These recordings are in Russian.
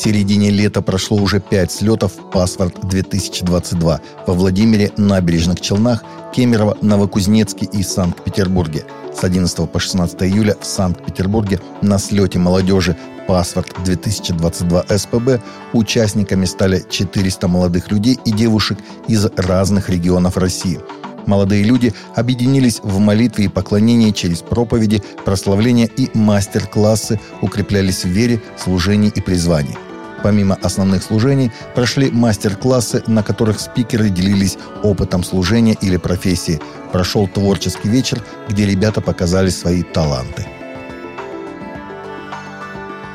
середине лета прошло уже пять слетов «Паспорт-2022» во Владимире, Набережных Челнах, Кемерово, Новокузнецке и Санкт-Петербурге. С 11 по 16 июля в Санкт-Петербурге на слете молодежи «Паспорт-2022 СПБ» участниками стали 400 молодых людей и девушек из разных регионов России – Молодые люди объединились в молитве и поклонении через проповеди, прославления и мастер-классы, укреплялись в вере, служении и призвании. Помимо основных служений, прошли мастер-классы, на которых спикеры делились опытом служения или профессии. Прошел творческий вечер, где ребята показали свои таланты.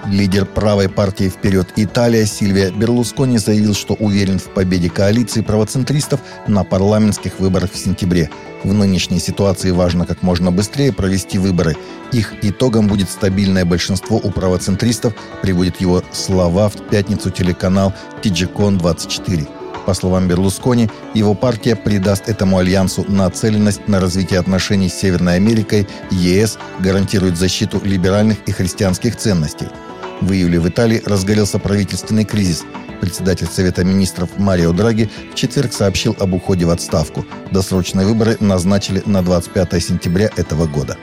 Лидер правой партии «Вперед Италия» Сильвия Берлускони заявил, что уверен в победе коалиции правоцентристов на парламентских выборах в сентябре. В нынешней ситуации важно как можно быстрее провести выборы. Их итогом будет стабильное большинство у правоцентристов, приводит его слова в пятницу телеканал TGCon24. По словам Берлускони, его партия придаст этому альянсу нацеленность на развитие отношений с Северной Америкой, ЕС гарантирует защиту либеральных и христианских ценностей – в июле в Италии разгорелся правительственный кризис. Председатель Совета министров Марио Драги в четверг сообщил об уходе в отставку. Досрочные выборы назначили на 25 сентября этого года.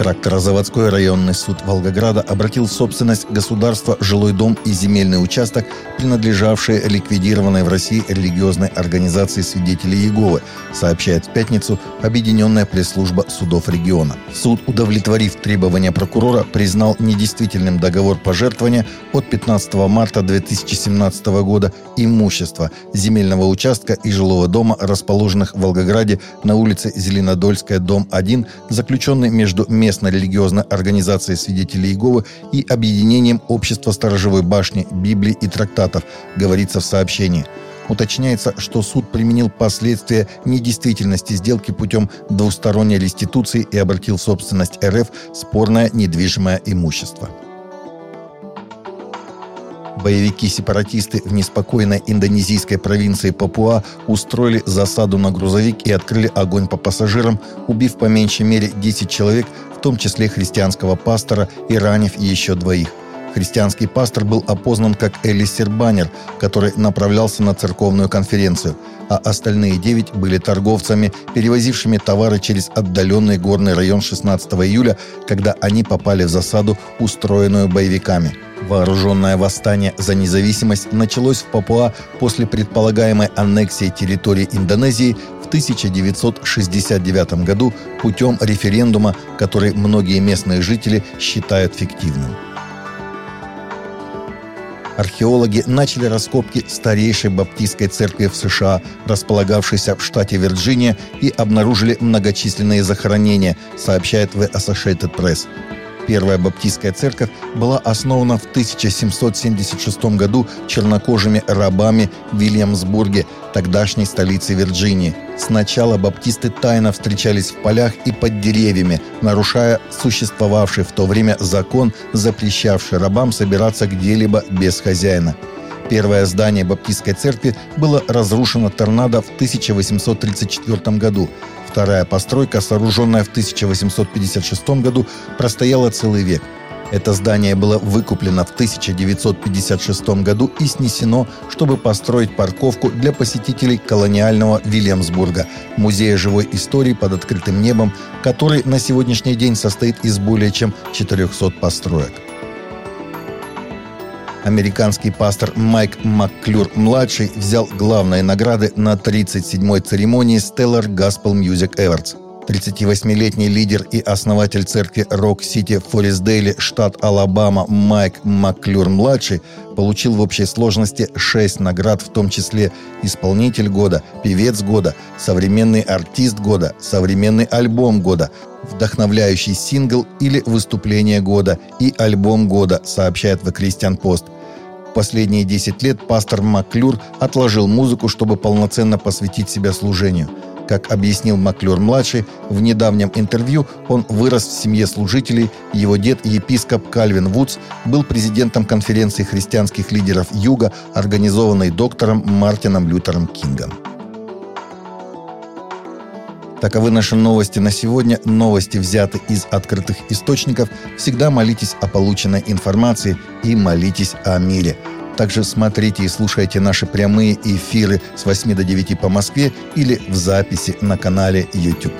Тракторозаводской районный суд Волгограда обратил в собственность государства жилой дом и земельный участок, принадлежавшие ликвидированной в России религиозной организации свидетелей Иеговы, сообщает в пятницу Объединенная пресс-служба судов региона. Суд, удовлетворив требования прокурора, признал недействительным договор пожертвования от 15 марта 2017 года имущества земельного участка и жилого дома, расположенных в Волгограде на улице Зеленодольская, дом 1, заключенный между местными местной религиозной организацией свидетелей Иеговы и объединением общества сторожевой башни, Библии и трактатов, говорится в сообщении. Уточняется, что суд применил последствия недействительности сделки путем двусторонней реституции и обратил в собственность РФ спорное недвижимое имущество. Боевики-сепаратисты в неспокойной индонезийской провинции Папуа устроили засаду на грузовик и открыли огонь по пассажирам, убив по меньшей мере 10 человек, в том числе христианского пастора и ранив еще двоих. Христианский пастор был опознан как Элисер Баннер, который направлялся на церковную конференцию, а остальные девять были торговцами, перевозившими товары через отдаленный горный район 16 июля, когда они попали в засаду, устроенную боевиками. Вооруженное восстание за независимость началось в Папуа после предполагаемой аннексии территории Индонезии 1969 году путем референдума, который многие местные жители считают фиктивным. Археологи начали раскопки старейшей баптистской церкви в США, располагавшейся в штате Вирджиния, и обнаружили многочисленные захоронения, сообщает The Associated Press. Первая баптистская церковь была основана в 1776 году чернокожими рабами в Вильямсбурге, тогдашней столице Вирджинии. Сначала баптисты тайно встречались в полях и под деревьями, нарушая существовавший в то время закон, запрещавший рабам собираться где-либо без хозяина. Первое здание Баптистской церкви было разрушено торнадо в 1834 году. Вторая постройка, сооруженная в 1856 году, простояла целый век. Это здание было выкуплено в 1956 году и снесено, чтобы построить парковку для посетителей колониального Вильямсбурга, музея живой истории под открытым небом, который на сегодняшний день состоит из более чем 400 построек. Американский пастор Майк Макклюр-младший взял главные награды на 37-й церемонии Stellar Gospel Music Awards. 38-летний лидер и основатель церкви Рок-Сити в штат Алабама Майк Макклюр-младший получил в общей сложности 6 наград, в том числе «Исполнитель года», «Певец года», «Современный артист года», «Современный альбом года», «Вдохновляющий сингл» или «Выступление года» и «Альбом года», сообщает The Christian Post – последние 10 лет пастор Маклюр отложил музыку, чтобы полноценно посвятить себя служению. Как объяснил Маклюр-младший, в недавнем интервью он вырос в семье служителей. Его дед, епископ Кальвин Вудс, был президентом конференции христианских лидеров Юга, организованной доктором Мартином Лютером Кингом. Таковы наши новости на сегодня. Новости взяты из открытых источников. Всегда молитесь о полученной информации и молитесь о мире. Также смотрите и слушайте наши прямые эфиры с 8 до 9 по Москве или в записи на канале YouTube.